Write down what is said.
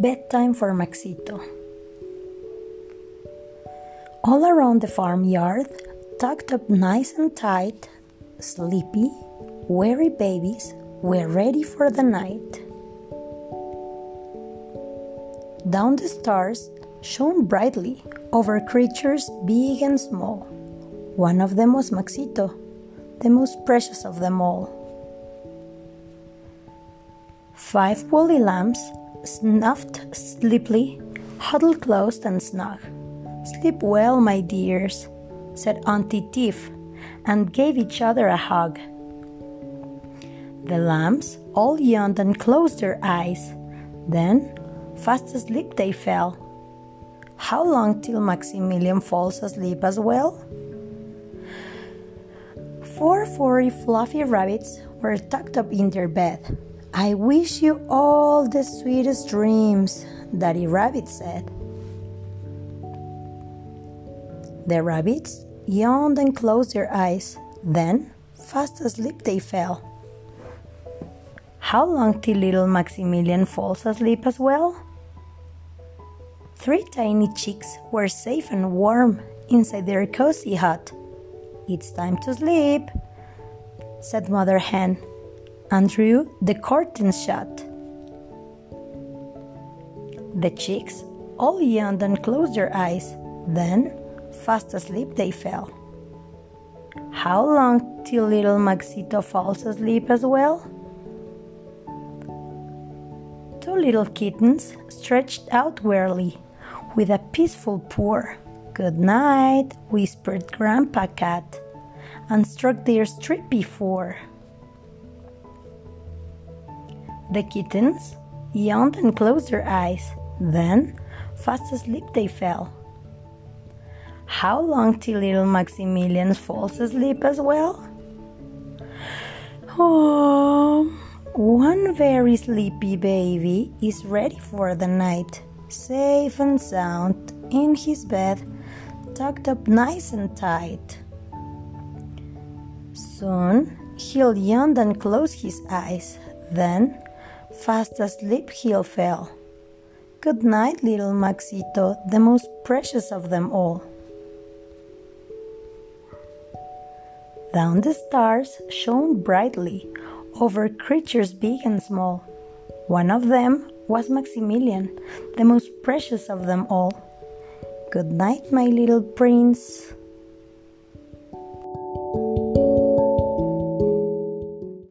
Bedtime for Maxito. All around the farmyard, tucked up nice and tight, sleepy, weary babies were ready for the night. Down the stars shone brightly over creatures big and small. One of them was Maxito, the most precious of them all. Five woolly lambs snuffed sleepily, huddled close and snug. Sleep well, my dears, said Auntie Tiff, and gave each other a hug. The lambs all yawned and closed their eyes. Then, fast asleep they fell. How long till Maximilian falls asleep as well? Four furry fluffy rabbits were tucked up in their bed. I wish you all the sweetest dreams, Daddy Rabbit said. The rabbits yawned and closed their eyes. Then, fast asleep they fell. How long till little Maximilian falls asleep as well? Three tiny chicks were safe and warm inside their cozy hut. It's time to sleep, said Mother Hen and drew the curtains shut. The chicks all yawned and closed their eyes. Then, fast asleep they fell. How long till little Maxito falls asleep as well? Two little kittens stretched out wearily with a peaceful purr. Good night, whispered Grandpa Cat, and struck their strip before. The kittens yawned and closed their eyes. Then, fast asleep they fell. How long till little Maximilian falls asleep as well? Oh, one very sleepy baby is ready for the night, safe and sound in his bed, tucked up nice and tight. Soon he'll yawn and close his eyes. Then, fast asleep he'll fell. Good night, little Maxito, the most precious of them all. Down the stars shone brightly over creatures big and small. One of them was Maximilian, the most precious of them all. Good night, my little prince.